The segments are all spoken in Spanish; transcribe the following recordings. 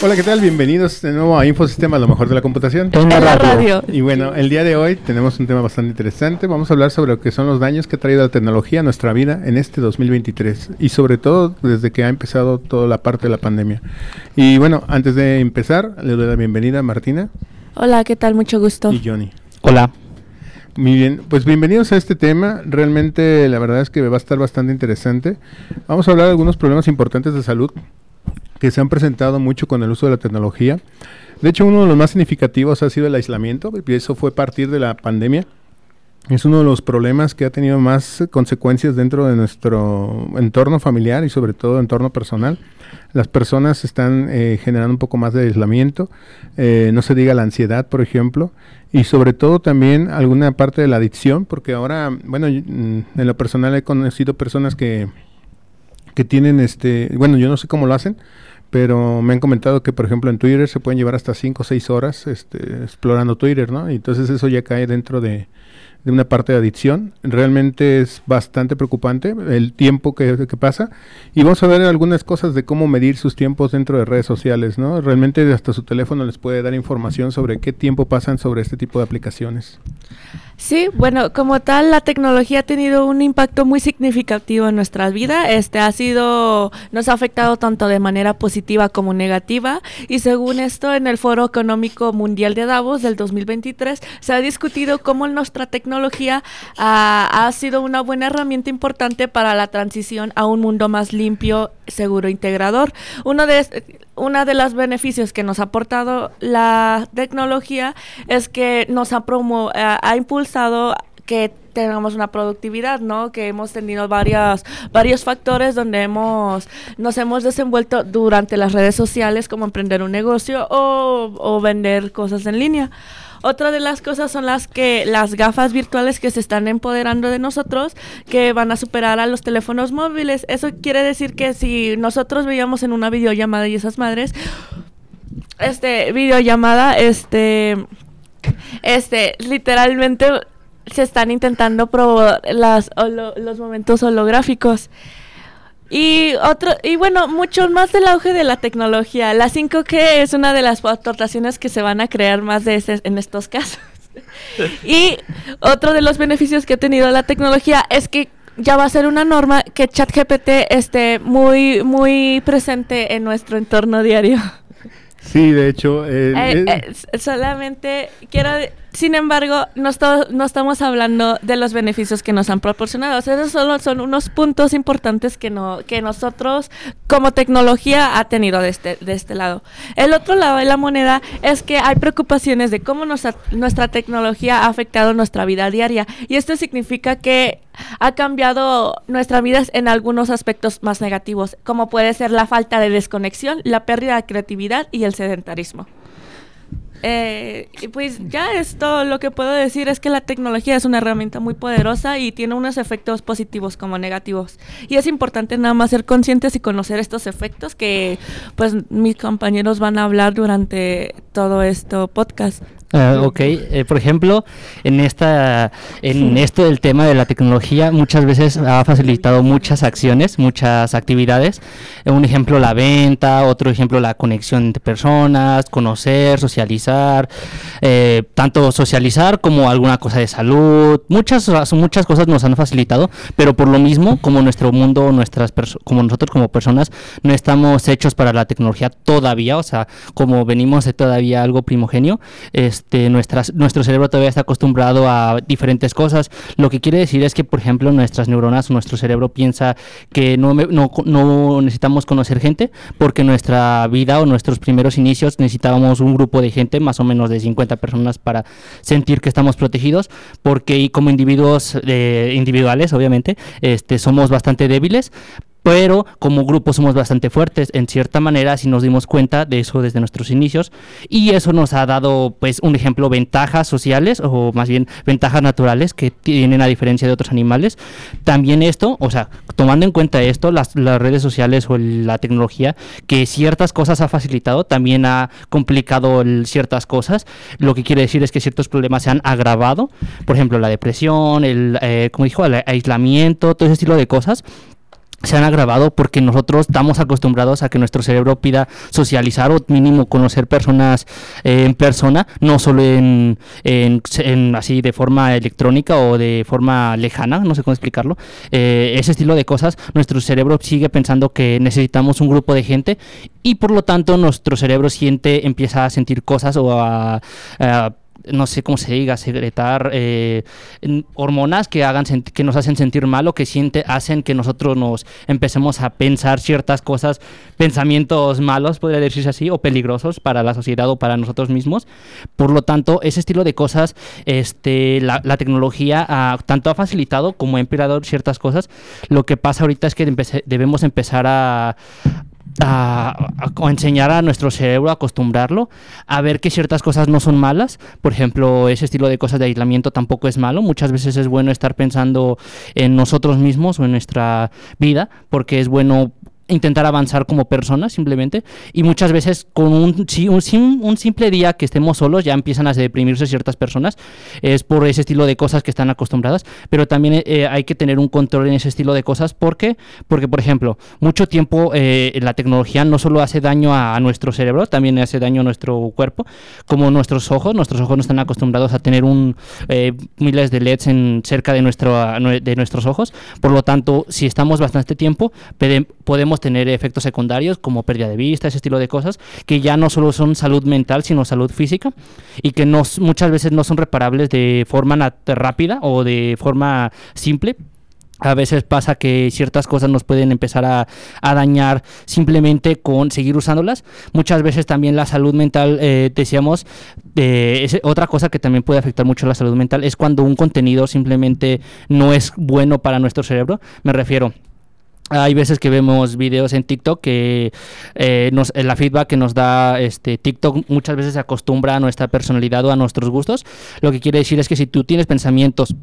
Hola, ¿qué tal? Bienvenidos de nuevo a Infosistema, lo mejor de la computación. En la radio. Y bueno, el día de hoy tenemos un tema bastante interesante. Vamos a hablar sobre lo que son los daños que ha traído la tecnología a nuestra vida en este 2023 y sobre todo desde que ha empezado toda la parte de la pandemia. Y bueno, antes de empezar, le doy la bienvenida a Martina Hola, ¿qué tal? Mucho gusto. y Johnny. Hola. Muy bien, pues bienvenidos a este tema. Realmente la verdad es que va a estar bastante interesante. Vamos a hablar de algunos problemas importantes de salud que se han presentado mucho con el uso de la tecnología. De hecho, uno de los más significativos ha sido el aislamiento, y eso fue a partir de la pandemia. Es uno de los problemas que ha tenido más consecuencias dentro de nuestro entorno familiar y sobre todo entorno personal. Las personas están eh, generando un poco más de aislamiento, eh, no se diga la ansiedad, por ejemplo, y sobre todo también alguna parte de la adicción, porque ahora, bueno, mm, en lo personal he conocido personas que, que tienen, este, bueno, yo no sé cómo lo hacen, pero me han comentado que, por ejemplo, en Twitter se pueden llevar hasta 5 o 6 horas este, explorando Twitter, ¿no? Y entonces eso ya cae dentro de, una parte de adicción. Realmente es bastante preocupante el tiempo que pasa. Y vamos a ver algunas cosas de cómo medir sus tiempos dentro de redes sociales, ¿no? Realmente hasta su teléfono les puede dar información sobre qué tiempo pasan sobre este tipo de aplicaciones. Sí, bueno, como tal, la tecnología ha tenido un impacto muy significativo en nuestra vida. Este ha sido, nos ha afectado tanto de manera positiva como negativa. Y según esto, en el Foro Económico Mundial de Davos del 2023, se ha discutido cómo nuestra tecnología ah, ha sido una buena herramienta importante para la transición a un mundo más limpio, seguro, integrador. Uno de una de los beneficios que nos ha aportado la tecnología es que nos ha promo ha, ha impulsado que tengamos una productividad, ¿no? Que hemos tenido varias, varios factores donde hemos, nos hemos desenvuelto durante las redes sociales como emprender un negocio o vender cosas en línea. Otra de las cosas son las que las gafas virtuales que se están empoderando de nosotros, que van a superar a los teléfonos móviles. Eso quiere decir que si nosotros veíamos en una videollamada y esas madres, este videollamada, este, este, literalmente se están intentando probar las holo- los momentos holográficos. Y otro, y bueno, mucho más del auge de la tecnología. La 5G es una de las aportaciones que se van a crear más de ese- en estos casos. y otro de los beneficios que ha tenido la tecnología es que ya va a ser una norma que ChatGPT esté muy, muy presente en nuestro entorno diario. Sí, de hecho, eh, Eh, solamente quiero, sin embargo, no, estamos hablando de los beneficios que nos han proporcionado. Esos solo son unos puntos importantes que no, que nosotros como tecnología ha tenido de este, de este lado. El otro lado de la moneda es que hay preocupaciones de cómo nuestra tecnología ha afectado nuestra vida diaria. Y esto significa que ha cambiado nuestra vida en algunos aspectos más negativos, como puede ser la falta de desconexión, la pérdida de creatividad y el sedentarismo. Eh, y pues ya esto lo que puedo decir es que la tecnología es una herramienta muy poderosa y tiene unos efectos positivos como negativos. Y es importante nada más ser conscientes y conocer estos efectos que pues mis compañeros van a hablar durante todo esto podcast. Ah, ok, eh, por ejemplo, en esta, en esto del tema de la tecnología, muchas veces ha facilitado muchas acciones, muchas actividades. Eh, Un ejemplo, la venta, otro ejemplo, la conexión entre personas, conocer, socializar, eh, tanto socializar como alguna cosa de salud. Muchas, muchas cosas nos han facilitado, pero por lo mismo, como nuestro mundo, nuestras como nosotros como personas, no estamos hechos para la tecnología todavía, o sea, como venimos de todavía algo primogenio, este, nuestro cerebro todavía está acostumbrado a diferentes cosas. Lo que quiere decir es que, por ejemplo, nuestras neuronas, nuestro cerebro piensa que no, necesitamos conocer gente, porque nuestra vida o nuestros primeros inicios necesitábamos un grupo de gente, más o menos de 50 personas, para sentir que estamos protegidos, porque como individuos eh, individuales, obviamente, este, somos bastante débiles pero como grupo somos bastante fuertes. En cierta manera, si nos dimos cuenta de eso desde nuestros inicios, y eso nos ha dado, pues, un ejemplo, ventajas sociales, o más bien ventajas naturales que tienen a diferencia de otros animales. También esto, o sea, tomando en cuenta esto, las, las redes sociales o la tecnología, que ciertas cosas ha facilitado, también ha complicado ciertas cosas. Lo que quiere decir es que ciertos problemas se han agravado, por ejemplo, la depresión, el, eh, como dijo, el aislamiento, todo ese estilo de cosas se han agravado porque nosotros estamos acostumbrados a que nuestro cerebro pida socializar o mínimo conocer personas en persona, no solo en, en, así de forma electrónica o de forma lejana, no sé cómo explicarlo. Eh, ese estilo de cosas, nuestro cerebro sigue pensando que necesitamos un grupo de gente y por lo tanto nuestro cerebro siente, empieza a sentir cosas o a no sé cómo se diga, secretar eh, hormonas que hagan que nos hacen sentir mal o que siente, hacen que nosotros nos empecemos a pensar ciertas cosas, pensamientos malos, podría decirse así, o peligrosos para la sociedad o para nosotros mismos. Por lo tanto, ese estilo de cosas, este, la, tecnología tanto ha facilitado como ha empeorado ciertas cosas. Lo que pasa ahorita es que debemos empezar a, a, enseñar a nuestro cerebro, a acostumbrarlo, a ver que ciertas cosas no son malas. Por ejemplo, ese estilo de cosas de aislamiento tampoco es malo. Muchas veces es bueno estar pensando en nosotros mismos o en nuestra vida, porque es bueno intentar avanzar como personas simplemente. Y muchas veces con un, un, un, simple día que estemos solos ya empiezan a deprimirse ciertas personas. Es por ese estilo de cosas que están acostumbradas. Pero también eh, hay que tener un control en ese estilo de cosas. Porque porque por ejemplo mucho tiempo eh, la tecnología no solo hace daño a, nuestro cerebro también hace daño a nuestro cuerpo. Como nuestros ojos nuestros ojos no están acostumbrados a tener un eh, miles de leds en cerca de nuestro de nuestros ojos. Por lo tanto si estamos bastante tiempo podemos tener efectos secundarios como pérdida de vista, ese estilo de cosas, que ya no solo son salud mental, sino salud física, y que no, muchas veces no son reparables de forma rápida o de forma simple, a veces pasa que ciertas cosas nos pueden empezar a, dañar simplemente con seguir usándolas. Muchas veces también la salud mental, eh, decíamos, eh, otra cosa que también puede afectar mucho la salud mental es cuando un contenido simplemente no es bueno para nuestro cerebro. Me refiero, hay veces que vemos videos en TikTok que eh, nos, la feedback que nos da este TikTok muchas veces se acostumbra a nuestra personalidad o a nuestros gustos. Lo que quiere decir es que si tú tienes pensamientos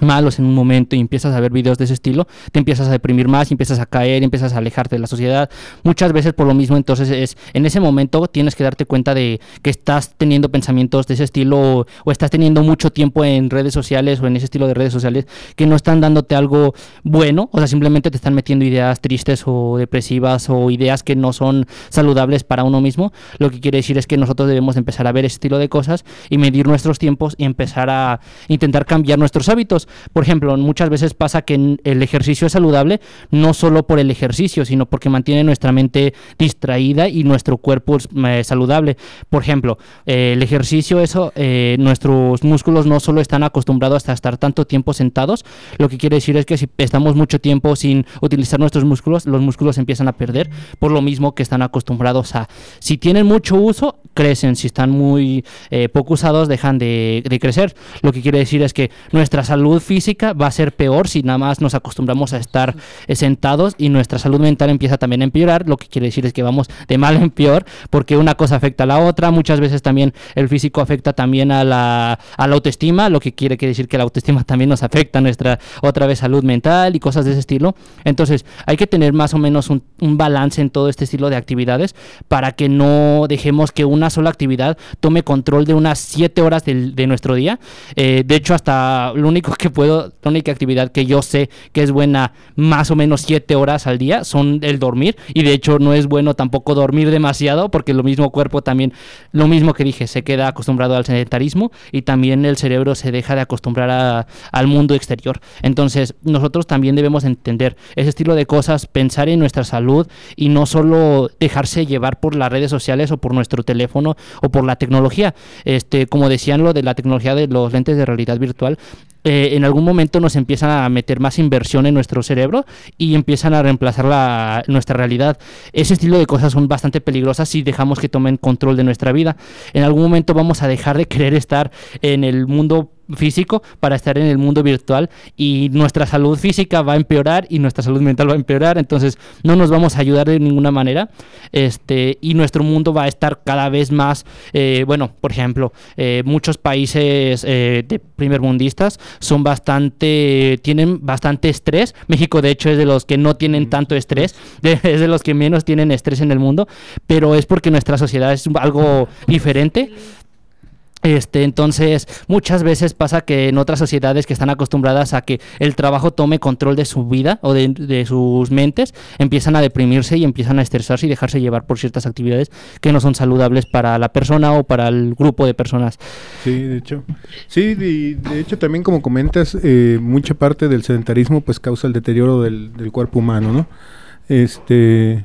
malos en un momento y empiezas a ver videos de ese estilo, te empiezas a deprimir más, empiezas a caer, empiezas a alejarte de la sociedad. Muchas veces por lo mismo, entonces es en ese momento tienes que darte cuenta de que estás teniendo pensamientos de ese estilo o, estás teniendo mucho tiempo en redes sociales o en ese estilo de redes sociales que no están dándote algo bueno, o sea, simplemente te están metiendo ideas tristes o depresivas o ideas que no son saludables para uno mismo. Lo que quiere decir es que nosotros debemos empezar a ver ese estilo de cosas y medir nuestros tiempos y empezar a intentar cambiar nuestros hábitos por ejemplo, muchas veces pasa que el ejercicio es saludable no solo por el ejercicio, sino porque mantiene nuestra mente distraída y nuestro cuerpo eh, saludable. Por ejemplo, eh, el ejercicio, eso, eh, nuestros músculos no solo están acostumbrados a estar tanto tiempo sentados, lo que quiere decir es que si estamos mucho tiempo sin utilizar nuestros músculos, los músculos empiezan a perder, por lo mismo que están acostumbrados a, si tienen mucho uso, crecen, si están muy poco usados, dejan de, de crecer. Lo que quiere decir es que nuestra salud física va a ser peor si nada más nos acostumbramos a estar eh, sentados y nuestra salud mental empieza también a empeorar, lo que quiere decir es que vamos de mal en peor porque una cosa afecta a la otra, muchas veces también el físico afecta también a la, a la autoestima, lo que quiere decir que la autoestima también nos afecta a nuestra otra vez salud mental y cosas de ese estilo. Entonces hay que tener más o menos un, balance en todo este estilo de actividades para que no dejemos que una sola actividad tome control de unas siete horas de nuestro día. Eh, de hecho, hasta lo único que puedo, la única actividad que yo sé que es buena más o menos siete horas al día son el dormir. Y de hecho no es bueno tampoco dormir demasiado porque lo mismo cuerpo también, lo mismo que dije, se queda acostumbrado al sedentarismo y también el cerebro se deja de acostumbrar al mundo exterior. Entonces nosotros también debemos entender ese estilo de cosas, pensar en nuestra salud y no solo dejarse llevar por las redes sociales o por nuestro teléfono o por la tecnología. Este, como decían lo de la tecnología de los lentes de realidad virtual, eh, en algún momento nos empiezan a meter más inversión en nuestro cerebro y empiezan a reemplazar la, nuestra realidad. Ese estilo de cosas son bastante peligrosas si dejamos que tomen control de nuestra vida. En algún momento vamos a dejar de querer estar en el mundo físico para estar en el mundo virtual y nuestra salud física va a empeorar y nuestra salud mental va a empeorar, entonces no nos vamos a ayudar de ninguna manera este, y nuestro mundo va a estar cada vez más, eh, bueno, por ejemplo, eh, muchos países eh, de primermundistas son bastante, tienen bastante estrés, México de hecho es de los que no tienen tanto estrés, es de los que menos tienen estrés en el mundo, pero es porque nuestra sociedad es algo diferente. Este, entonces, muchas veces pasa que en otras sociedades que están acostumbradas a que el trabajo tome control de su vida o de, sus mentes, empiezan a deprimirse y empiezan a estresarse y dejarse llevar por ciertas actividades que no son saludables para la persona o para el grupo de personas. Sí, de hecho. Sí, de, de hecho también como comentas, eh, mucha parte del sedentarismo pues causa el deterioro del, del cuerpo humano, ¿no? Este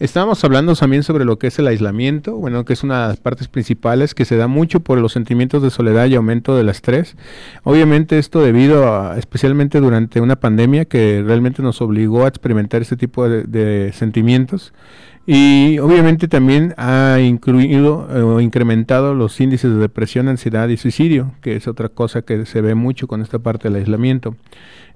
Estábamos hablando también sobre lo que es el aislamiento, bueno, que es una de las partes principales que se da mucho por los sentimientos de soledad y aumento del estrés. Obviamente esto debido a, especialmente durante una pandemia que realmente nos obligó a experimentar este tipo de, sentimientos y obviamente también ha incluido eh, o incrementado los índices de depresión, ansiedad y suicidio, que es otra cosa que se ve mucho con esta parte del aislamiento.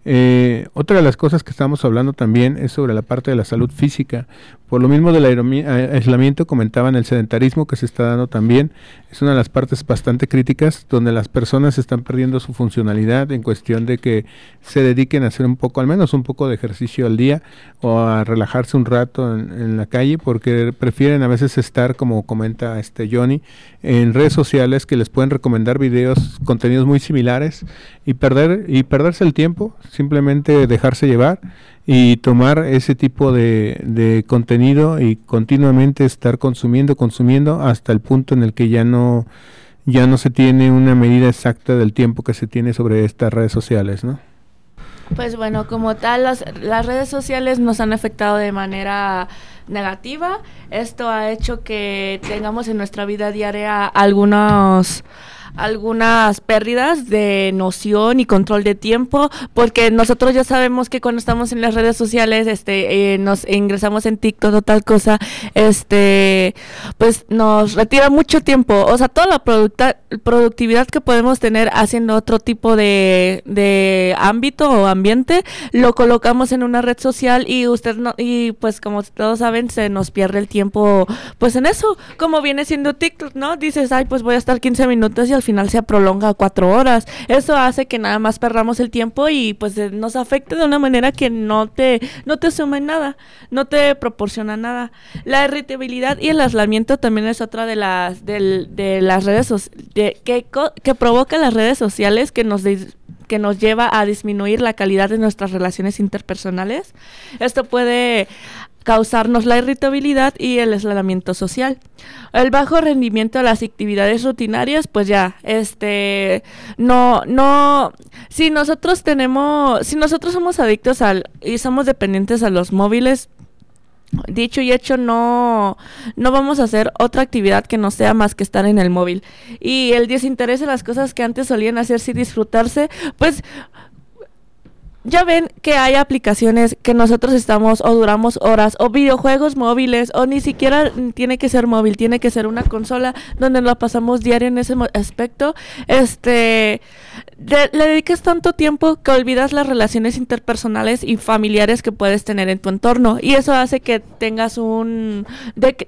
Eh, otra de las cosas que estamos hablando también es sobre la parte de la salud física. Por lo mismo del aislamiento, comentaban el sedentarismo que se está dando también. Es una de las partes bastante críticas donde las personas están perdiendo su funcionalidad en cuestión de que se dediquen a hacer un poco, al menos un poco de ejercicio al día o a relajarse un rato en, en la calle porque prefieren a veces estar, como comenta este Johnny, en redes sociales que les pueden recomendar videos, contenidos muy similares y perder y perderse el tiempo, simplemente dejarse llevar y tomar ese tipo de, de contenido y continuamente estar consumiendo, consumiendo hasta el punto en el que ya no ya no se tiene una medida exacta del tiempo que se tiene sobre estas redes sociales, ¿no? Pues bueno, como tal, las, las redes sociales nos han afectado de manera negativa. Esto ha hecho que tengamos en nuestra vida diaria algunos algunas pérdidas de noción y control de tiempo, porque nosotros ya sabemos que cuando estamos en las redes sociales, este, eh, nos ingresamos en TikTok o tal cosa, este, pues nos retira mucho tiempo, o sea, toda la productividad que podemos tener haciendo otro tipo de, de ámbito o ambiente, lo colocamos en una red social y usted no, y pues como todos saben, se nos pierde el tiempo, pues en eso, como viene siendo TikTok, ¿no? Dices, ay, pues voy a estar 15 minutos y al final se prolonga a cuatro horas. Eso hace que nada más perdamos el tiempo y pues eh, nos afecte de una manera que no te, no te suma nada, no te proporciona nada. La irritabilidad y el aislamiento también es otra de las, de, las redes de, que, que provoca las redes sociales que nos que nos lleva a disminuir la calidad de nuestras relaciones interpersonales. Esto puede causarnos la irritabilidad y el aislamiento social. El bajo rendimiento de las actividades rutinarias, pues ya, este, no, no, si nosotros tenemos, si nosotros somos adictos al y somos dependientes a los móviles, dicho y hecho, no, no vamos a hacer otra actividad que no sea más que estar en el móvil. Y el desinterés de las cosas que antes solían hacerse y disfrutarse, pues ya ven que hay aplicaciones que nosotros estamos o duramos horas o videojuegos móviles o ni siquiera tiene que ser móvil, tiene que ser una consola donde lo pasamos diario en ese aspecto. Este le dedicas tanto tiempo que olvidas las relaciones interpersonales y familiares que puedes tener en tu entorno y eso hace que tengas un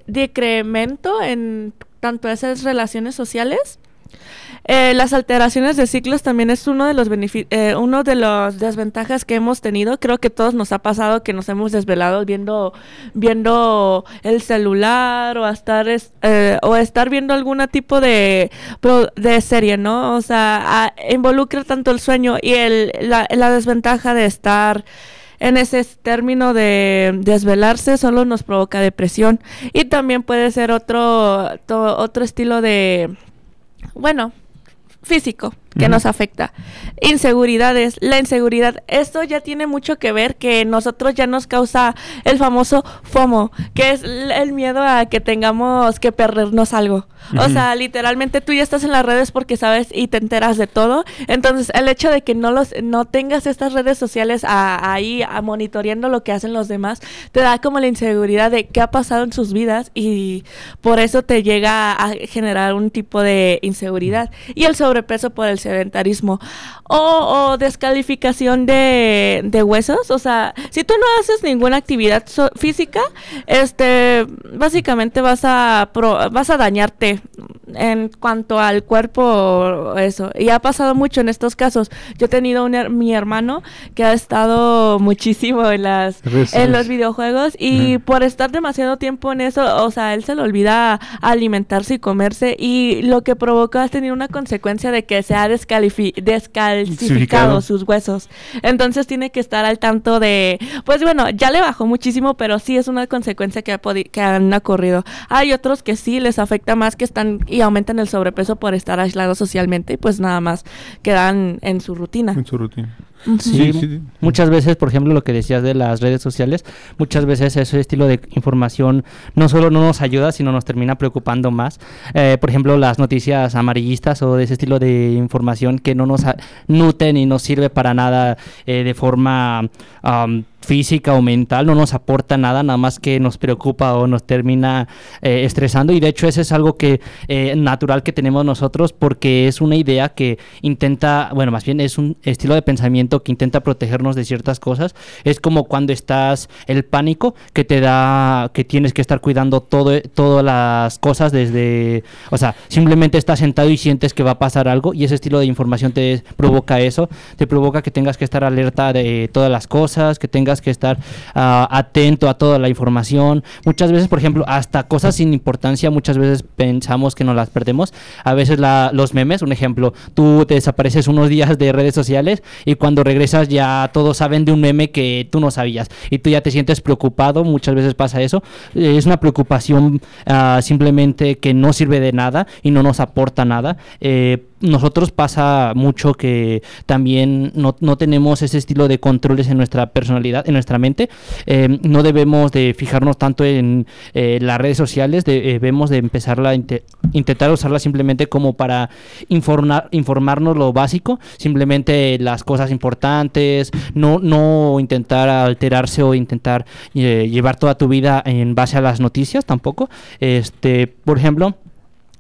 decremento en tanto esas relaciones sociales eh, las alteraciones de ciclos también es uno de los eh, uno de las desventajas que hemos tenido. Creo que todos nos ha pasado que nos hemos desvelado viendo viendo el celular o estar eh, o estar viendo algún tipo de de serie, ¿no? O sea, involucra tanto el sueño y el, la, desventaja de estar en ese término de desvelarse solo nos provoca depresión y también puede ser otro otro estilo de bueno físico que nos afecta. Inseguridades, la inseguridad, esto ya tiene mucho que ver que nosotros ya nos causa el famoso FOMO, que es el miedo a que tengamos que perdernos algo. O sea, literalmente tú ya estás en las redes porque sabes y te enteras de todo. Entonces, el hecho de que no los no tengas estas redes sociales ahí a monitoreando lo que hacen los demás, te da como la inseguridad de qué ha pasado en sus vidas y por eso te llega a generar un tipo de inseguridad. Y el sobrepeso por el sedentarismo o, o descalificación de, de, huesos. O sea, si tú no haces ninguna actividad física, este, básicamente vas a, vas a dañarte en cuanto al cuerpo, eso. Y ha pasado mucho en estos casos. Yo he tenido un, mi hermano que ha estado muchísimo en las en los videojuegos y por estar demasiado tiempo en eso, o sea, él se le olvida alimentarse y comerse y lo que provoca ha tenido una consecuencia de que se ha descalcificado sus huesos. Entonces tiene que estar al tanto de, pues bueno, ya le bajó muchísimo, pero sí es una consecuencia que, ha que han ocurrido. Hay otros que sí les afecta más que están y aumentan el sobrepeso por estar aislados socialmente y pues nada más quedan en su rutina. En su rutina. Sí, muchas veces, por ejemplo, lo que decías de las redes sociales, muchas veces ese estilo de información no solo no nos ayuda, sino nos termina preocupando más. Eh, por ejemplo, las noticias amarillistas o de ese estilo de información que no nos nuten y no sirve para nada eh, de forma física o mental, no nos aporta nada, nada más que nos preocupa o nos termina eh, estresando y de hecho eso es algo que eh, natural que tenemos nosotros porque es una idea que intenta, bueno, más bien es un estilo de pensamiento que intenta protegernos de ciertas cosas. Es como cuando estás el pánico que te da que tienes que estar cuidando todo todas las cosas desde, o sea, simplemente estás sentado y sientes que va a pasar algo y ese estilo de información te provoca eso, te provoca que tengas que estar alerta de todas las cosas, que tengas que estar ah, atento a toda la información. Muchas veces, por ejemplo, hasta cosas sin importancia, muchas veces pensamos que nos las perdemos. A veces los memes, un ejemplo, tú te desapareces unos días de redes sociales y cuando regresas ya todos saben de un meme que tú no sabías y tú ya te sientes preocupado, muchas veces pasa eso. Es una preocupación ah, simplemente que no sirve de nada y no nos aporta nada. Eh, nosotros pasa mucho que también no, no, tenemos ese estilo de controles en nuestra personalidad, en nuestra mente. Eh, no debemos de fijarnos tanto en eh, las redes sociales, debemos de empezar a intentar usarla simplemente como para informar, informarnos lo básico, simplemente las cosas importantes, no, no intentar alterarse o intentar eh, llevar toda tu vida en base a las noticias tampoco. Este, por ejemplo,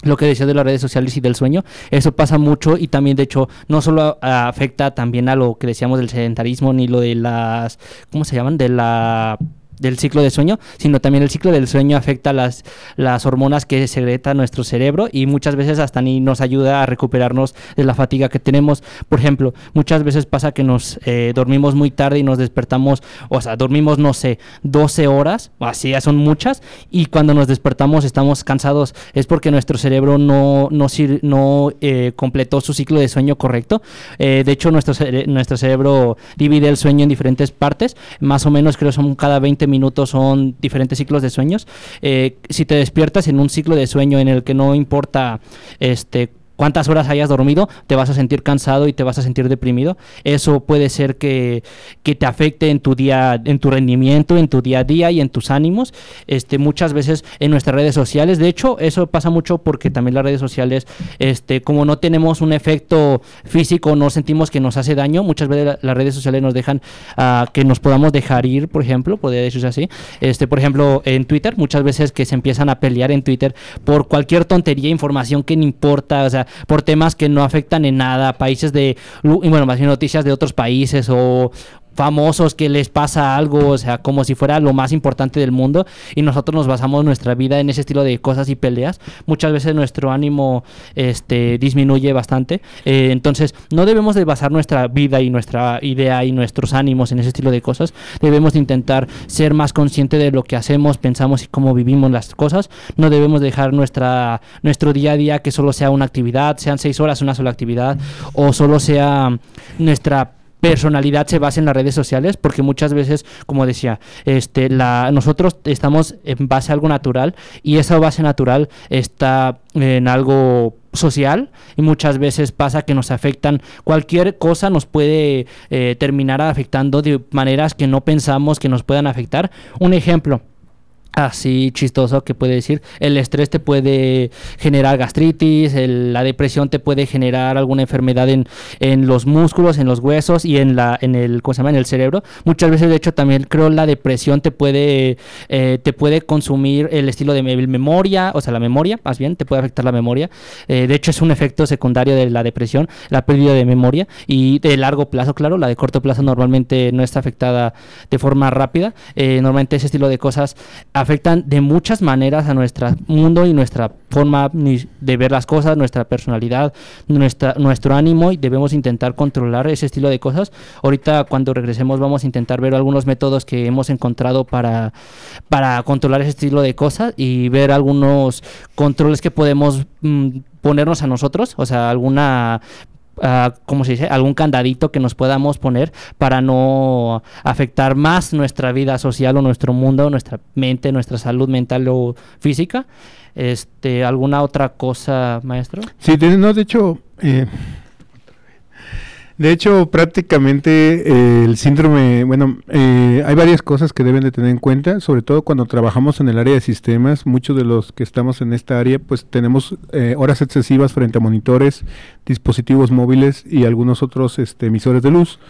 lo que decía de las redes sociales y del sueño, eso pasa mucho y también de hecho no solo afecta también a lo que decíamos del sedentarismo ni lo de las, ¿cómo se llaman? De la del ciclo de sueño, sino también el ciclo del sueño afecta las, las hormonas que secreta nuestro cerebro y muchas veces hasta ni nos ayuda a recuperarnos de la fatiga que tenemos. Por ejemplo, muchas veces pasa que nos eh, dormimos muy tarde y nos despertamos, o sea, dormimos, no sé, 12 horas, así ya son muchas, y cuando nos despertamos estamos cansados, es porque nuestro cerebro no, no, no eh, completó su ciclo de sueño correcto. Eh, de hecho, nuestro, nuestro cerebro divide el sueño en diferentes partes, más o menos creo son cada 20 minutos son diferentes ciclos de sueños. Eh, si te despiertas en un ciclo de sueño en el que no importa este cuántas horas hayas dormido, te vas a sentir cansado y te vas a sentir deprimido. Eso puede ser que, te afecte en tu día, en tu rendimiento, en tu día a día y en tus ánimos. Este, muchas veces en nuestras redes sociales, de hecho, eso pasa mucho porque también las redes sociales, este, como no tenemos un efecto físico, no sentimos que nos hace daño, muchas veces las redes sociales nos dejan uh, que nos podamos dejar ir, por ejemplo, podría decirse así. Este, por ejemplo, en Twitter, muchas veces que se empiezan a pelear en Twitter por cualquier tontería, información que no importa, o sea, por temas que no afectan en nada países de, bueno, más bien noticias de otros países o, famosos que les pasa algo, o sea, como si fuera lo más importante del mundo y nosotros nos basamos nuestra vida en ese estilo de cosas y peleas, muchas veces nuestro ánimo este, disminuye bastante. Eh, entonces, no debemos de basar nuestra vida y nuestra idea y nuestros ánimos en ese estilo de cosas. Debemos de intentar ser más consciente de lo que hacemos, pensamos y cómo vivimos las cosas. No debemos dejar nuestra, nuestro día a día que solo sea una actividad, sean seis horas una sola actividad o solo sea nuestra personalidad se basa en las redes sociales, porque muchas veces, como decía, este, la, nosotros estamos en base a algo natural y esa base natural está en algo social y muchas veces pasa que nos afectan. Cualquier cosa nos puede eh, terminar afectando de maneras que no pensamos que nos puedan afectar. Un ejemplo así chistoso que puede decir el estrés te puede generar gastritis la depresión te puede generar alguna enfermedad en, en, los músculos en los huesos y en la en el ¿cómo se llama? en el cerebro. Muchas veces de hecho también creo la depresión te puede eh, te puede consumir el estilo de memoria o sea la memoria más bien te puede afectar la memoria. Eh, de hecho es un efecto secundario de la depresión la pérdida de memoria y de largo plazo claro la de corto plazo normalmente no está afectada de forma rápida. Eh, normalmente ese estilo de cosas afectan de muchas maneras a nuestro mundo y nuestra forma de ver las cosas, nuestra personalidad, nuestra, nuestro ánimo y debemos intentar controlar ese estilo de cosas. Ahorita cuando regresemos vamos a intentar ver algunos métodos que hemos encontrado para, para controlar ese estilo de cosas y ver algunos controles que podemos mm, ponernos a nosotros, o sea, alguna Uh, ¿cómo se dice? Algún candadito que nos podamos poner para no afectar más nuestra vida social o nuestro mundo, nuestra mente, nuestra salud mental o física. Este, ¿Alguna otra cosa, maestro? Sí, no, de hecho, eh, de hecho, prácticamente eh, el síndrome, bueno, eh, hay varias cosas que deben de tener en cuenta, sobre todo cuando trabajamos en el área de sistemas, muchos de los que estamos en esta área, pues tenemos eh, horas excesivas frente a monitores, dispositivos móviles y algunos otros este, emisores de luz.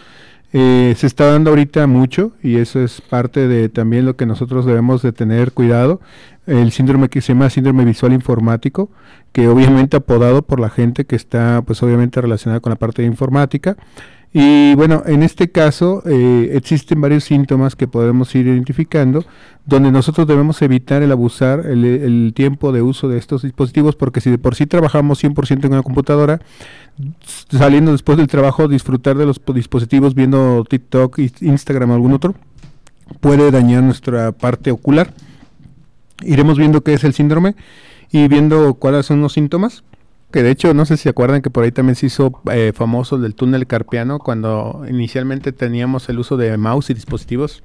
Se está dando ahorita mucho y eso es parte de también lo que nosotros debemos de tener cuidado el síndrome que se llama síndrome visual informático, que obviamente apodado por la gente que está pues obviamente relacionada con la parte de informática. Y bueno, en este caso eh, existen varios síntomas que podemos ir identificando, donde nosotros debemos evitar el abusar el, tiempo de uso de estos dispositivos, porque si de por sí trabajamos 100% en una computadora, saliendo después del trabajo, disfrutar de los dispositivos viendo TikTok, Instagram o algún otro, puede dañar nuestra parte ocular iremos viendo qué es el síndrome y viendo cuáles son los síntomas. Que de hecho, no sé si se acuerdan que por ahí también se hizo eh, famoso el del túnel carpiano cuando inicialmente teníamos el uso de mouse y dispositivos.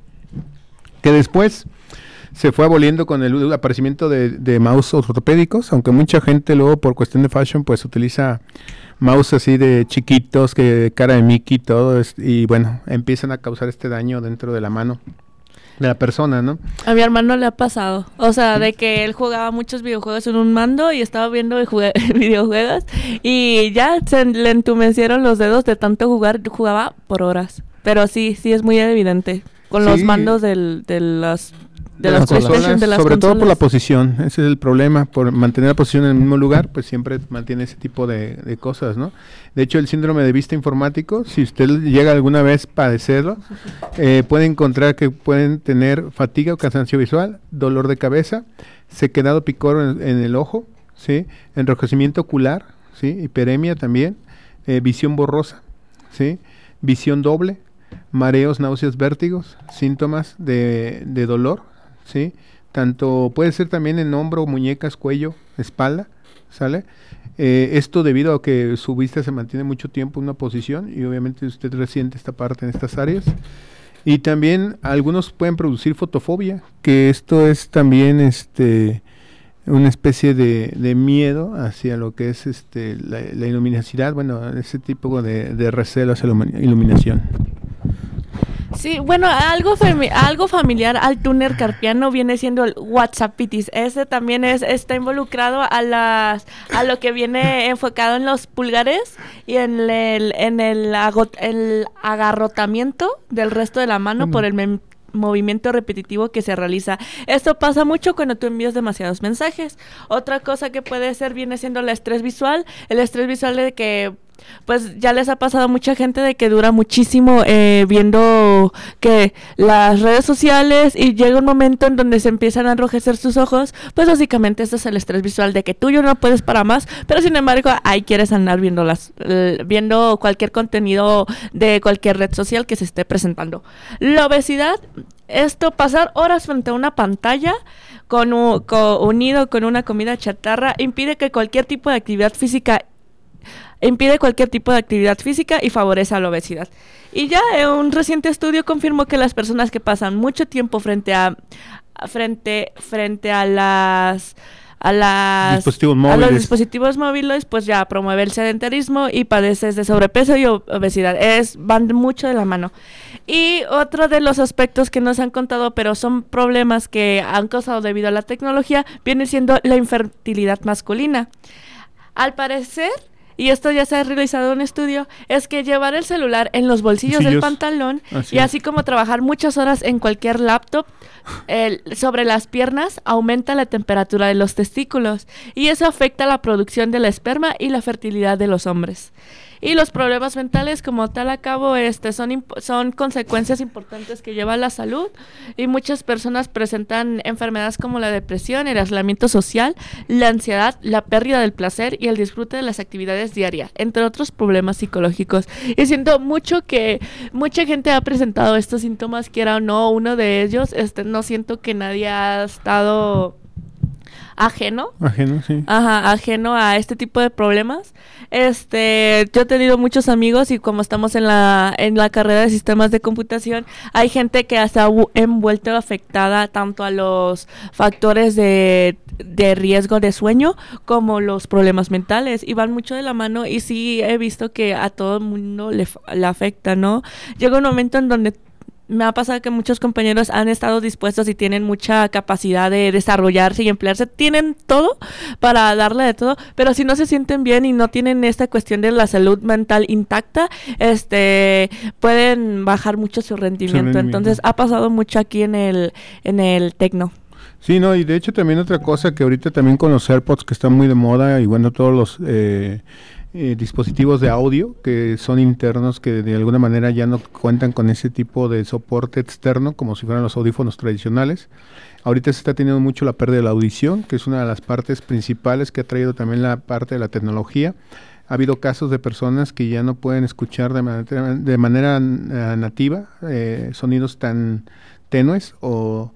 Que después se fue aboliendo con el aparecimiento de, mouse ortopédicos, aunque mucha gente luego por cuestión de fashion pues utiliza mouse así de chiquitos, que cara de Mickey y todo, y bueno, empiezan a causar este daño dentro de la mano de la persona, ¿no? A mi hermano le ha pasado. O sea, de que él jugaba muchos videojuegos en un mando y estaba viendo videojuegos y ya se le entumecieron los dedos de tanto jugar, jugaba por horas. Pero sí, sí es muy evidente. Con los mandos del, de las de, las, sobre todo por la posición, ese es el problema, por mantener la posición en el mismo lugar, pues siempre mantiene ese tipo de, cosas, ¿no? De hecho, el síndrome de vista informático, si usted llega alguna vez a padecerlo, eh, puede encontrar que pueden tener fatiga o cansancio visual, dolor de cabeza, sequedado picor en, el ojo, ¿sí? Enrojecimiento ocular, ¿sí? Hiperemia también, eh, visión borrosa, ¿sí? Visión doble, mareos, náuseas, vértigos, síntomas de, de dolor, ¿sí? Tanto puede ser también en hombro, muñecas, cuello, espalda, ¿sale? Eh, esto debido a que su vista se mantiene mucho tiempo en una posición y obviamente usted resiente esta parte en estas áreas. Y también algunos pueden producir fotofobia, que esto es también este una especie de, miedo hacia lo que es este la, la bueno, ese tipo de, de recelo hacia la iluminación. Sí, bueno, algo, algo familiar al túnel carpiano viene siendo el WhatsAppitis. Ese también es, está involucrado a las a lo que viene enfocado en los pulgares y en el, en el agarrotamiento del resto de la mano por el movimiento repetitivo que se realiza. Esto pasa mucho cuando tú envías demasiados mensajes. Otra cosa que puede ser viene siendo el estrés visual. El estrés visual de que pues ya les ha pasado a mucha gente de que dura muchísimo eh, viendo que las redes sociales y llega un momento en donde se empiezan a enrojecer sus ojos, pues básicamente este es el estrés visual de que tú yo no puedes para más, pero sin embargo ahí quieres andar viendo las viendo cualquier contenido de cualquier red social que se esté presentando. La obesidad, esto pasar horas frente a una pantalla con, unido con una comida chatarra impide que cualquier tipo de actividad física impide cualquier tipo de actividad física y favorece a la obesidad. Y ya un reciente estudio confirmó que las personas que pasan mucho tiempo frente a frente frente a las a, las, Dispositivos a los dispositivos móviles, pues ya promueve el sedentarismo y padeces de sobrepeso y obesidad. Es, van mucho de la mano. Y otro de los aspectos que nos han contado, pero son problemas que han causado debido a la tecnología, viene siendo la infertilidad masculina. Al parecer, y esto ya se ha realizado un estudio, es que llevar el celular en los bolsillos del pantalón Así y es. así como trabajar muchas horas en cualquier laptop el- sobre las piernas aumenta la temperatura de los testículos y eso afecta la producción de la esperma y la fertilidad de los hombres. Y los problemas mentales como tal a cabo este, son, son consecuencias importantes que lleva la salud y muchas personas presentan enfermedades como la depresión, el aislamiento social, la ansiedad, la pérdida del placer y el disfrute de las actividades diarias, entre otros problemas psicológicos. Y siento mucho que mucha gente ha presentado estos síntomas, quiera o no, uno de ellos, este, no siento que nadie ha estado ajeno Ajeno, sí. Ajá, ajeno a este tipo de problemas. Este, yo he tenido muchos amigos y como estamos en la en la carrera de sistemas de computación, hay gente que se ha vu- envuelto afectada tanto a los factores de, de riesgo de sueño como los problemas mentales y van mucho de la mano y sí he visto que a todo el mundo le, le afecta, ¿no? Llega un momento en donde me ha pasado que muchos compañeros han estado dispuestos y tienen mucha capacidad de desarrollarse y emplearse, tienen todo para darle de todo, pero si no se sienten bien y no tienen esta cuestión de la salud mental intacta, este pueden bajar mucho su rendimiento. rendimiento. Entonces ha pasado mucho aquí en el en el tecno. Sí, no, y de hecho también otra cosa que ahorita también con los AirPods que están muy de moda y bueno, todos los eh, eh, dispositivos de audio que son internos que de alguna manera ya no cuentan con ese tipo de soporte externo como si fueran los audífonos tradicionales. Ahorita se está teniendo mucho la pérdida de la audición, que es una de las partes principales que ha traído también la parte de la tecnología. Ha habido casos de personas que ya no pueden escuchar de manera, de manera eh, nativa eh, sonidos tan tenues o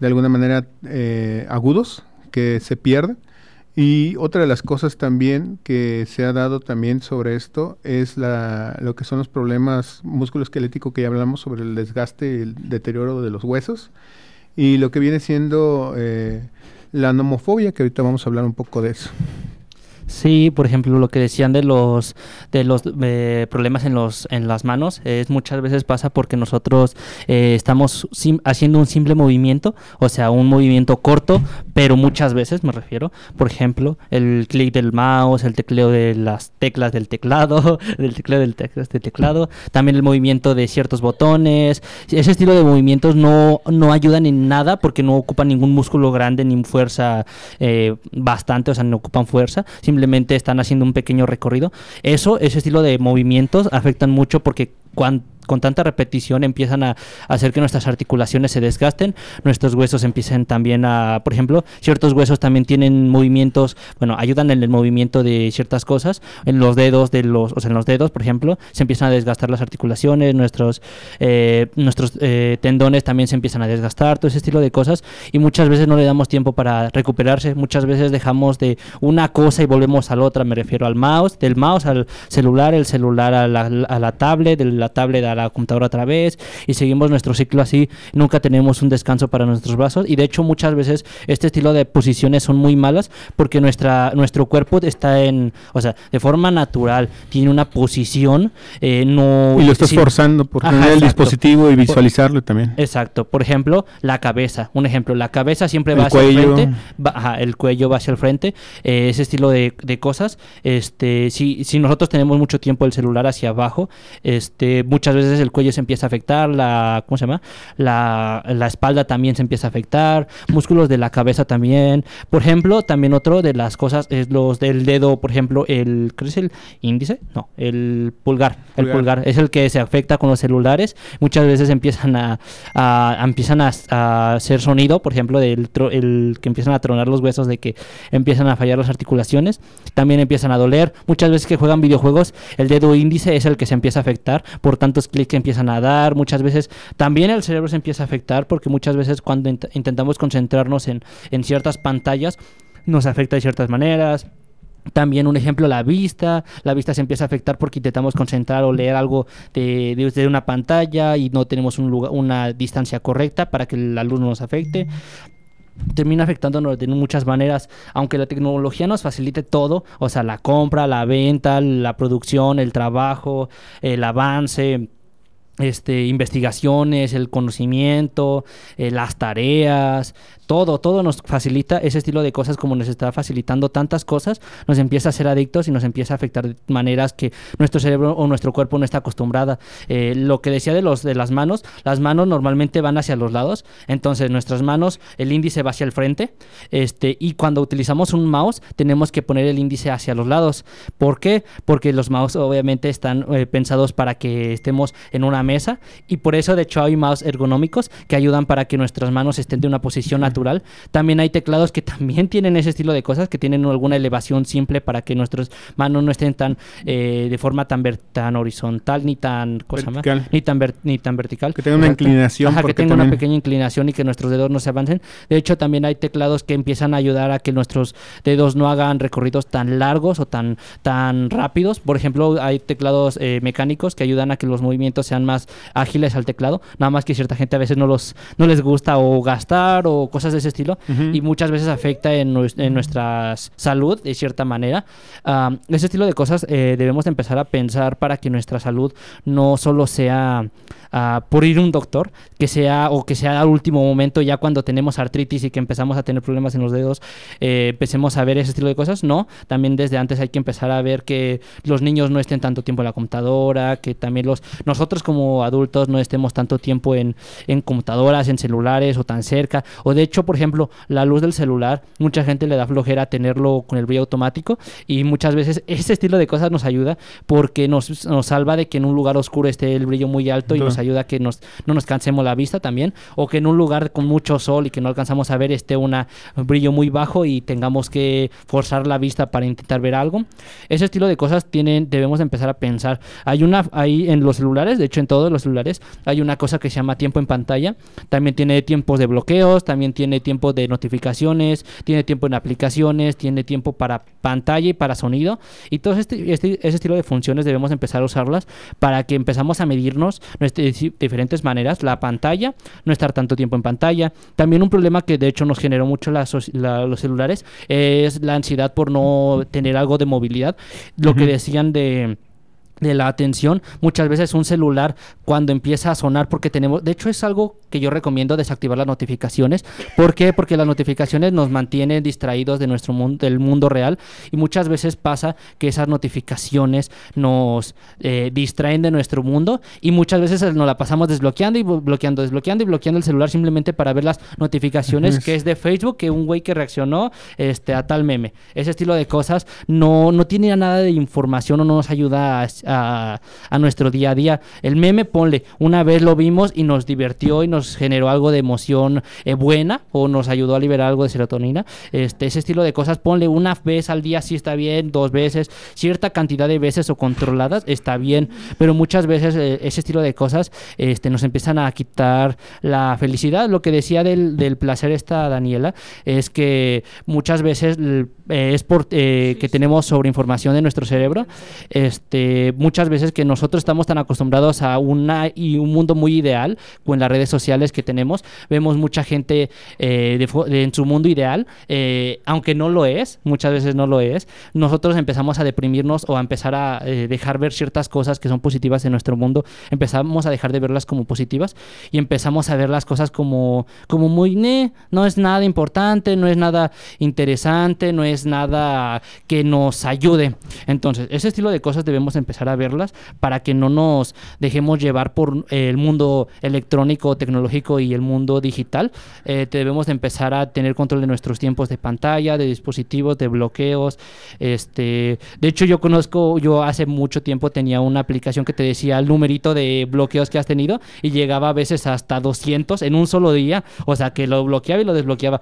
de alguna manera eh, agudos que se pierden. Y otra de las cosas también que se ha dado también sobre esto es la, lo que son los problemas musculoesqueléticos que ya hablamos sobre el desgaste y el deterioro de los huesos y lo que viene siendo eh, la nomofobia, que ahorita vamos a hablar un poco de eso. Sí, por ejemplo, lo que decían de los de los eh, problemas en los en las manos es muchas veces pasa porque nosotros eh, estamos haciendo un simple movimiento, o sea, un movimiento corto, pero muchas veces me refiero, por ejemplo, el clic del mouse, el tecleo de las teclas del teclado, del tecleo del tec- este teclado, también el movimiento de ciertos botones, ese estilo de movimientos no no ayudan en nada porque no ocupan ningún músculo grande ni fuerza eh, bastante, o sea, no ocupan fuerza, están haciendo un pequeño recorrido. Eso, ese estilo de movimientos afectan mucho porque cuan- con tanta repetición empiezan a, hacer que nuestras articulaciones se desgasten, nuestros huesos empiecen también a, por ejemplo, ciertos huesos también tienen movimientos, bueno, ayudan en el movimiento de ciertas cosas, en los dedos de los, o sea, en los dedos, por ejemplo, se empiezan a desgastar las articulaciones, nuestros, eh, nuestros eh, tendones también se empiezan a desgastar, todo ese estilo de cosas, y muchas veces no le damos tiempo para recuperarse, muchas veces dejamos de una cosa y volvemos a la otra, me refiero al mouse, del mouse al celular, el celular a la, a la tablet, de la tablet a la computadora otra vez, y seguimos nuestro ciclo así, nunca tenemos un descanso para nuestros brazos, y de hecho muchas veces este estilo de posiciones son muy malas porque nuestra, nuestro cuerpo está en, o sea, de forma natural, tiene una posición, eh, no... Y lo estás sí. forzando por Ajá, tener el exacto. dispositivo y visualizarlo también. Exacto. Por ejemplo, la cabeza. Un ejemplo, la cabeza siempre El va hacia cuello. el frente. va- ajá, el cuello va hacia el frente. eh, ese estilo de, de cosas. Este, si, si nosotros tenemos mucho tiempo el celular hacia abajo, este, muchas veces el cuello se empieza a afectar, la, ¿cómo se llama? La, la espalda también se empieza a afectar, músculos de la cabeza también. Por ejemplo, también otro de las cosas es los del dedo, por ejemplo, el, ¿qué es el índice? No, el pulgar. El Pulgar. pulgar es el que se afecta con los celulares. Muchas veces empiezan a, a- empiezan a, a hacer sonido, por ejemplo, del tro- el que empiezan a tronar los huesos de que empiezan a fallar las articulaciones. También empiezan a doler. Muchas veces que juegan videojuegos, el dedo índice es el que se empieza a afectar por tantos clics que empiezan a dar. Muchas veces también el cerebro se empieza a afectar porque muchas veces cuando int- intentamos concentrarnos en, en ciertas pantallas nos afecta de ciertas maneras. También un ejemplo, la vista. La vista se empieza a afectar porque intentamos concentrar o leer algo de, de- una pantalla y no tenemos un lugar, una distancia correcta para que la luz no nos afecte. termina afectándonos de muchas maneras, aunque la tecnología nos facilite todo, o sea, la compra, la venta, la producción, el trabajo, el avance, este, investigaciones, el conocimiento, eh, las tareas, todo, todo nos facilita ese estilo de cosas como nos está facilitando tantas cosas, nos empieza a ser adictos y nos empieza a afectar de maneras que nuestro cerebro o nuestro cuerpo no está acostumbrada. Eh, lo que decía de, los, de las manos, las manos normalmente van hacia los lados, entonces nuestras manos, el índice va hacia el frente, este, y cuando utilizamos un mouse tenemos que poner el índice hacia los lados. ¿Por qué? Porque los mouse obviamente están eh, pensados para que estemos en una mesa y por eso de hecho hay mouse ergonómicos que ayudan para que nuestras manos estén de una posición natural. También hay teclados que también tienen ese estilo de cosas, que tienen alguna elevación simple para que nuestras manos no estén tan eh, de forma tan, tan horizontal ni tan cosa más, ni tan ni tan vertical. Que tenga una inclinación. Ajá, que tenga una pequeña inclinación y que nuestros dedos no se avancen. De hecho, también hay teclados que empiezan a ayudar a que nuestros dedos no hagan recorridos tan largos o tan, tan rápidos. Por ejemplo, hay teclados eh, mecánicos que ayudan a que los movimientos sean más ágiles al teclado. Nada más que cierta gente a veces no los no les gusta o gastar o cosas de ese estilo y muchas veces afecta en, nuestra salud de cierta manera. ese estilo de cosas eh, debemos empezar a pensar para que nuestra salud no solo sea uh, por ir a un doctor, que sea o que sea al último momento ya cuando tenemos artritis y que empezamos a tener problemas en los dedos, eh, empecemos a ver ese estilo de cosas. No, también desde antes hay que empezar a ver que los niños no estén tanto tiempo en la computadora, que también los nosotros como adultos no estemos tanto tiempo en, en computadoras, en celulares o tan cerca. O de hecho, por ejemplo, la luz del celular, mucha gente le da flojera tenerlo con el brillo automático y muchas veces ese estilo de cosas nos ayuda porque nos, nos salva de que en un lugar oscuro esté el brillo muy alto y nos ayuda a que nos, no nos cansemos la vista también o que en un lugar con mucho sol y que no alcanzamos a ver esté un brillo muy bajo y tengamos que forzar la vista para intentar ver algo. Ese estilo de cosas tienen, debemos empezar a pensar. Hay una ahí en los celulares, de hecho en todos los celulares, hay una cosa que se llama tiempo en pantalla. También tiene tiempos de bloqueos, también tiene tiempo de notificaciones, tiene tiempo en aplicaciones, tiene tiempo para pantalla y para sonido. Y todo este, este ese estilo de funciones debemos empezar a usarlas para que empezamos a medirnos de diferentes maneras. La pantalla, no estar tanto tiempo en pantalla. También un problema que de hecho nos generó mucho los celulares es la ansiedad por no tener algo de movilidad. Lo que decían de de la atención, muchas veces un celular cuando empieza a sonar porque tenemos, de hecho es algo que yo recomiendo desactivar las notificaciones, ¿por qué? Porque las notificaciones nos mantienen distraídos de nuestro mundo, del mundo real y muchas veces pasa que esas notificaciones nos eh, distraen de nuestro mundo y muchas veces nos la pasamos desbloqueando y bloqueando, desbloqueando y bloqueando el celular simplemente para ver las notificaciones que es de Facebook, que un güey que reaccionó este, a tal meme. Ese estilo de cosas no, no tiene nada de información o no nos ayuda a a, nuestro día a día. El meme, ponle, una vez lo vimos y nos divirtió y nos generó algo de emoción eh, buena o nos ayudó a liberar algo de serotonina. Este, ese estilo de cosas, ponle una vez al día, si está bien, dos veces, cierta cantidad de veces o controladas, está bien, pero muchas veces eh, ese estilo de cosas este, nos empiezan a quitar la felicidad. Lo que decía del, del placer esta Daniela es que muchas veces eh, es por que tenemos sobreinformación de nuestro cerebro. Este, muchas veces que nosotros estamos tan acostumbrados a una y un mundo muy ideal con las redes sociales que tenemos. Vemos mucha gente eh, en su mundo ideal, eh, aunque no lo es, muchas veces no lo es. Nosotros empezamos a deprimirnos o a empezar a eh, dejar ver ciertas cosas que son positivas en nuestro mundo. Empezamos a dejar de verlas como positivas y empezamos a ver las cosas como, como muy, no es nada importante, no es nada interesante, no es nada que nos ayude. Entonces, ese estilo de cosas debemos empezar a verlas para que no nos dejemos llevar por el mundo electrónico, tecnológico y el mundo digital. Eh, debemos de empezar a tener control de nuestros tiempos de pantalla, de dispositivos, de bloqueos. Este, de hecho, yo conozco, yo hace mucho tiempo tenía una aplicación que te decía el numerito de bloqueos que has tenido y llegaba a veces hasta 200 en un solo día. O sea, que lo bloqueaba y lo desbloqueaba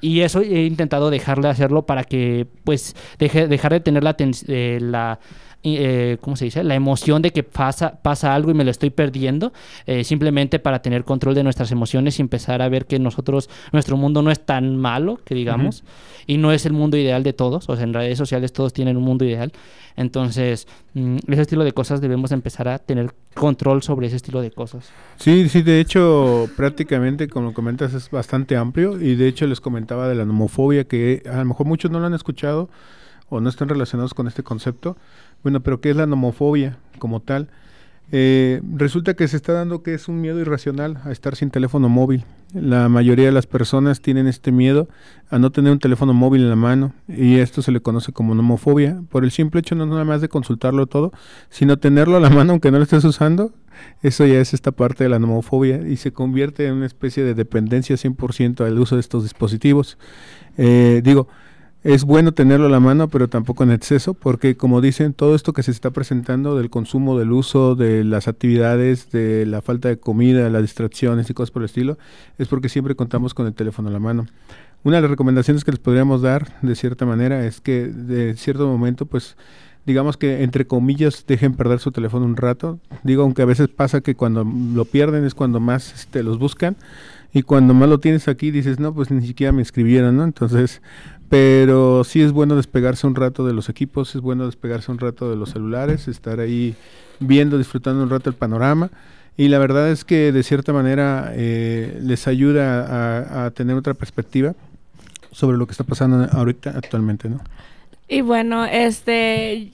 y eso he intentado dejarle hacerlo para que pues deje, dejar de tener la, eh, la eh, ¿cómo se dice? La emoción de que pasa, pasa algo y me lo estoy perdiendo, eh, simplemente para tener control de nuestras emociones y empezar a ver que nosotros, nuestro mundo no es tan malo, que digamos, y no es el mundo ideal de todos, o sea, en redes sociales todos tienen un mundo ideal, entonces mm, ese estilo de cosas debemos empezar a tener control sobre ese estilo de cosas. Sí, sí, de hecho, prácticamente, como comentas, es bastante amplio y de hecho les comentaba de la nomofobia que a lo mejor muchos no lo han escuchado o no están relacionados con este concepto. Bueno, pero ¿qué es la nomofobia como tal? Eh, resulta que se está dando que es un miedo irracional a estar sin teléfono móvil. La mayoría de las personas tienen este miedo a no tener un teléfono móvil en la mano y esto se le conoce como nomofobia por el simple hecho no nada más de consultarlo todo, sino tenerlo a la mano aunque no lo estés usando. Eso ya es esta parte de la nomofobia y se convierte en una especie de dependencia 100% al uso de estos dispositivos. Eh, digo, es bueno tenerlo a la mano, pero tampoco en exceso, porque como dicen, todo esto que se está presentando del consumo, del uso, de las actividades, de la falta de comida, las distracciones y cosas por el estilo, es porque siempre contamos con el teléfono a la mano. Una de las recomendaciones que les podríamos dar, de cierta manera, es que de cierto momento, pues, digamos que entre comillas dejen perder su teléfono un rato. Digo, aunque a veces pasa que cuando lo pierden es cuando más este, los buscan y cuando más lo tienes aquí dices, no, pues ni siquiera me escribieron, ¿no? Entonces, pero sí es bueno despegarse un rato de los equipos, es bueno despegarse un rato de los celulares, estar ahí viendo, disfrutando un rato el panorama. Y la verdad es que de cierta manera eh, les ayuda a, tener otra perspectiva sobre lo que está pasando ahorita actualmente, ¿no? Y bueno, este,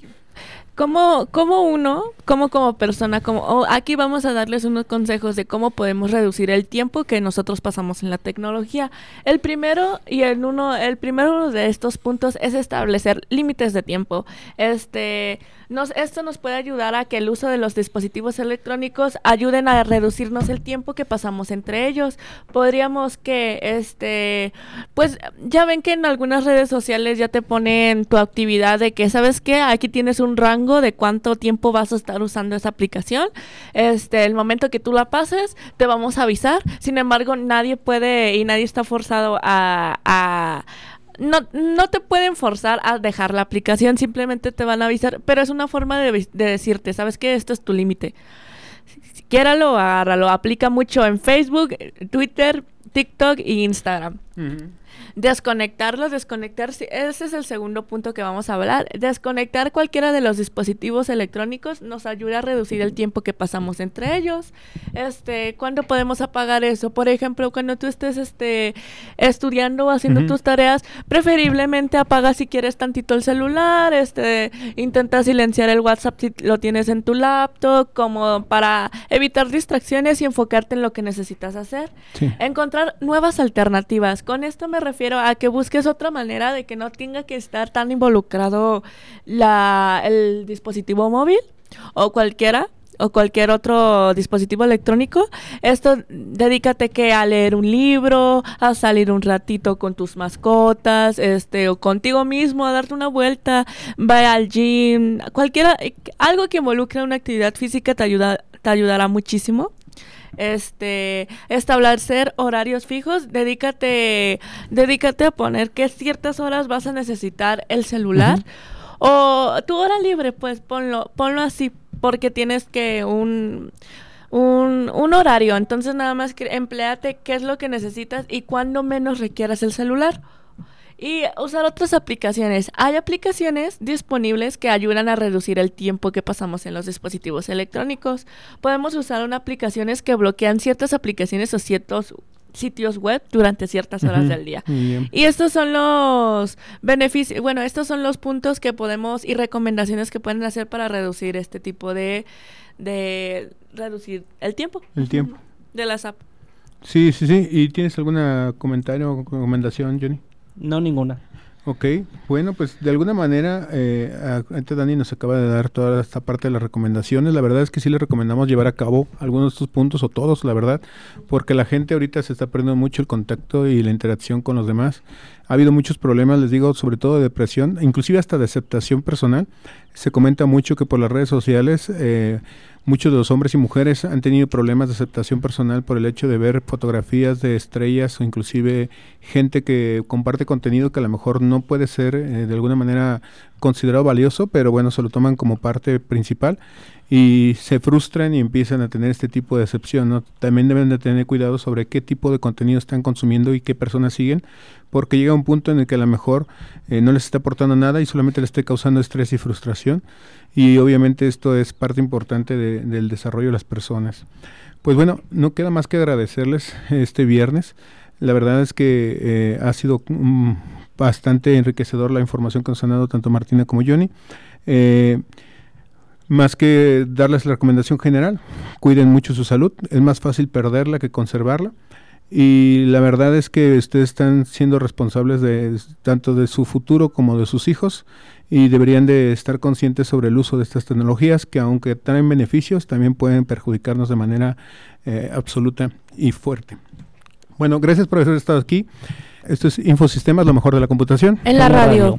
¿Cómo, cómo uno, cómo como persona, como oh, aquí vamos a darles unos consejos de cómo podemos reducir el tiempo que nosotros pasamos en la tecnología. El primero y el uno, el primero de estos puntos es establecer límites de tiempo. Este, nos, esto nos puede ayudar a que el uso de los dispositivos electrónicos ayuden a reducirnos el tiempo que pasamos entre ellos. Podríamos que, este, pues ya ven que en algunas redes sociales ya te ponen tu actividad de que, ¿sabes qué? Aquí tienes un rango de cuánto tiempo vas a estar usando esa aplicación. Este, el momento que tú la pases, te vamos a avisar. Sin embargo, nadie puede y nadie está forzado a, a no, no te pueden forzar a dejar la aplicación, simplemente te van a avisar, pero es una forma de, decirte, ¿sabes qué? Esto es tu límite. Quiéralo, agárralo. Aplica mucho en Facebook, Twitter, TikTok e Instagram. Desconectarlos, desconectar, ese es el segundo punto que vamos a hablar. Desconectar cualquiera de los dispositivos electrónicos nos ayuda a reducir el tiempo que pasamos entre ellos. Este, ¿cuándo podemos apagar eso? Por ejemplo, cuando tú estés este, estudiando o haciendo tus tareas, preferiblemente apaga si quieres tantito el celular, este, intenta silenciar el WhatsApp si lo tienes en tu laptop, como para evitar distracciones y enfocarte en lo que necesitas hacer. Encontrar nuevas alternativas. Con esto me refiero a que busques otra manera de que no tenga que estar tan involucrado la, el dispositivo móvil o cualquiera o cualquier otro dispositivo electrónico, esto dedícate que a leer un libro, a salir un ratito con tus mascotas, este o contigo mismo a darte una vuelta, vaya al gym, cualquiera algo que involucre una actividad física te ayuda te ayudará muchísimo este, establecer horarios fijos, dedícate, dedícate a poner qué ciertas horas vas a necesitar el celular. O tu hora libre, pues ponlo, ponlo así, porque tienes que un, un, un horario. Entonces nada más que empleate qué es lo que necesitas y cuándo menos requieras el celular y usar otras aplicaciones. Hay aplicaciones disponibles que ayudan a reducir el tiempo que pasamos en los dispositivos electrónicos. Podemos usar aplicaciones que bloquean ciertas aplicaciones o ciertos sitios web durante ciertas horas del día. Y estos son los beneficios, bueno, estos son los puntos que podemos y recomendaciones que pueden hacer para reducir este tipo de, de reducir el tiempo. El tiempo. De las apps. Sí, sí, sí. ¿Y tienes algún comentario o recomendación, Johnny? No, ninguna. Ok, bueno, pues de alguna manera, eh, antes Dani nos acaba de dar toda esta parte de las recomendaciones. La verdad es que sí le recomendamos llevar a cabo algunos de estos puntos o todos, la verdad, porque la gente ahorita se está perdiendo mucho el contacto y la interacción con los demás. Ha habido muchos problemas, les digo, sobre todo de depresión, inclusive hasta de aceptación personal. Se comenta mucho que por las redes sociales eh, muchos de los hombres y mujeres han tenido problemas de aceptación personal por el hecho de ver fotografías de estrellas o inclusive gente que comparte contenido que a lo mejor no puede ser eh, de alguna manera considerado valioso, pero bueno, se lo toman como parte principal y se frustran y empiezan a tener este tipo de decepción. ¿no? También deben de tener cuidado sobre qué tipo de contenido están consumiendo y qué personas siguen, porque llega un punto en el que a lo mejor eh, no les está aportando nada y solamente les está causando estrés y frustración. Y obviamente esto es parte importante del desarrollo de las personas. Pues bueno, no queda más que agradecerles este viernes. La verdad es que eh, ha sido bastante enriquecedor la información que nos han dado tanto Martina como Johnny. Eh, más que darles la recomendación general, cuiden mucho su salud, es más fácil perderla que conservarla. Y la verdad es que ustedes están siendo responsables de tanto de su futuro como de sus hijos y deberían de estar conscientes sobre el uso de estas tecnologías que aunque traen beneficios también pueden perjudicarnos de manera eh, absoluta y fuerte. Bueno, gracias por haber estado aquí. Esto es Infosistemas, lo mejor de la computación. En la radio.